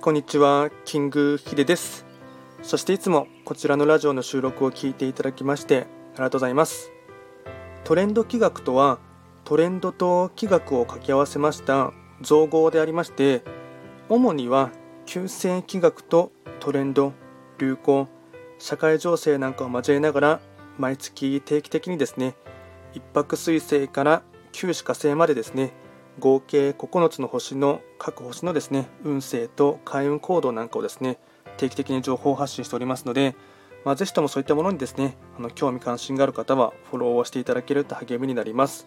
こんにちは、キングヒデです。そしていつもこちらのラジオの収録を聞いていただきましてありがとうございます。トレンド企画とは、トレンドと企画を掛け合わせました造語でありまして、主には旧世企画とトレンド、流行、社会情勢なんかを交えながら毎月定期的にですね、一泊水星から九死火星までですね、合計9つの星の各星のですね運勢と開運行動なんかをですね定期的に情報発信しておりますので、まあ、ぜひともそういったものにですねあの興味関心がある方はフォローをしていただけると励みになります。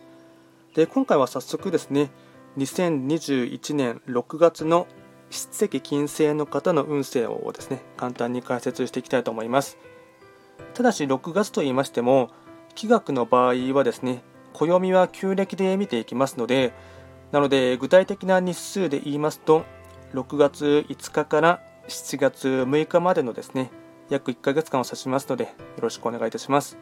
で今回は早速ですね2021年6月の七石金星の方の運勢をですね簡単に解説していきたいと思います。ただし6月と言いましても気学の場合はですね暦は旧暦で見ていきますのでなので具体的な日数で言いますと6月5日から7月6日までのですね約1ヶ月間を指しますのでよろしくお願いいたします。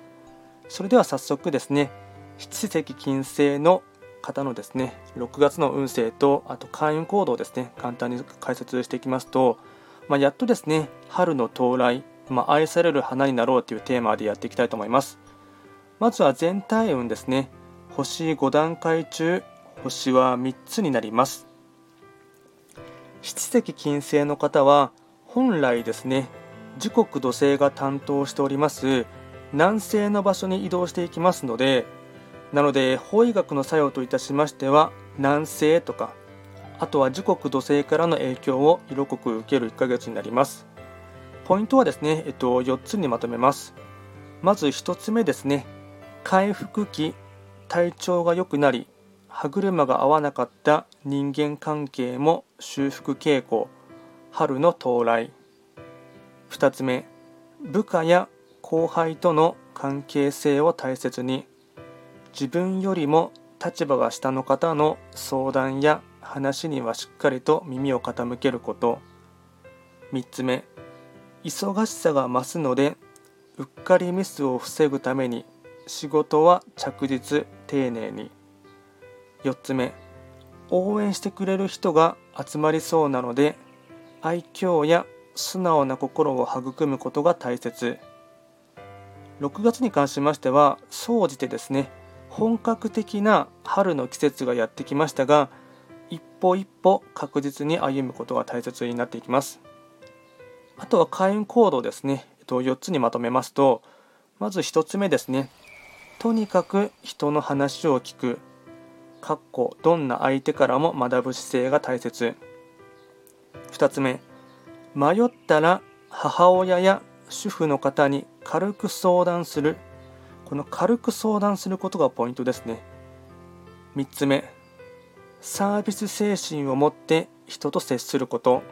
それでは早速ですね七石金星の方のですね6月の運勢とあと開運行動をですね簡単に解説していきますと、まあ、やっとですね春の到来、まあ、愛される花になろうというテーマでやっていきたいと思います。まずは全体運ですね。星5段階中星は3つになります。七石金星の方は本来ですね時刻土星が担当しております南西の場所に移動していきますのでなので法医学の作用といたしましては南西とかあとは時刻土星からの影響を色濃く受ける1ヶ月になります。ポイントはですね、えっと、4つにまとめます。まず1つ目ですね回復期体調が良くなり歯車が合わなかった人間関係も修復傾向。春の到来。2つ目。部下や後輩との関係性を大切に。自分よりも立場が下の方の相談や話にはしっかりと耳を傾けること。3つ目。忙しさが増すのでうっかりミスを防ぐために仕事は着実丁寧に。4つ目。応援してくれる人が集まりそうなので愛嬌や素直な心を育むことが大切。6月に関しましては総じてですね本格的な春の季節がやってきましたが一歩一歩確実に歩むことが大切になっていきます。あとは開運行動ですね。4つにまとめますとまず1つ目ですね。とにかく人の話を聞く。かっこどんな相手からも学ぶ姿勢が大切。2つ目迷ったら母親や主婦の方に軽く相談する。この軽く相談することがポイントですね。3つ目サービス精神を持って人と接すること。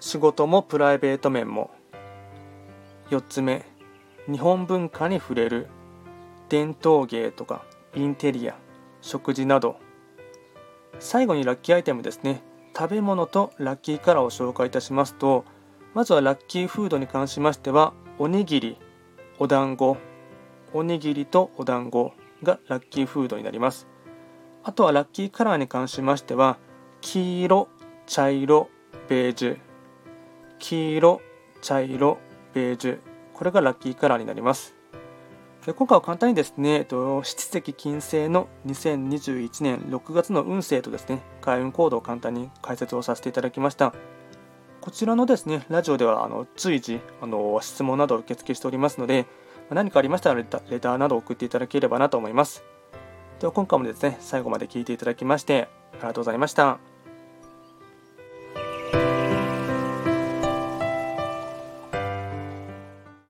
仕事もプライベート面も。4つ目日本文化に触れる。伝統芸とかインテリア。食事など。最後にラッキーアイテムですね。食べ物とラッキーカラーを紹介いたしますとまずはラッキーフードに関しましてはおにぎりお団子おにぎりとお団子がラッキーフードになります。あとはラッキーカラーに関しましては黄色茶色ベージュ。黄色茶色ベージュ。これがラッキーカラーになります。今回は簡単にですね、えっと、七石金星の2021年6月の運勢とですね、開運行動を簡単に解説をさせていただきました。こちらのですね、ラジオではあの随時あの質問などを受付しておりますので、何かありましたらレタレターなどを送っていただければなと思います。では今回もですね、最後まで聞いていただきましてありがとうございました。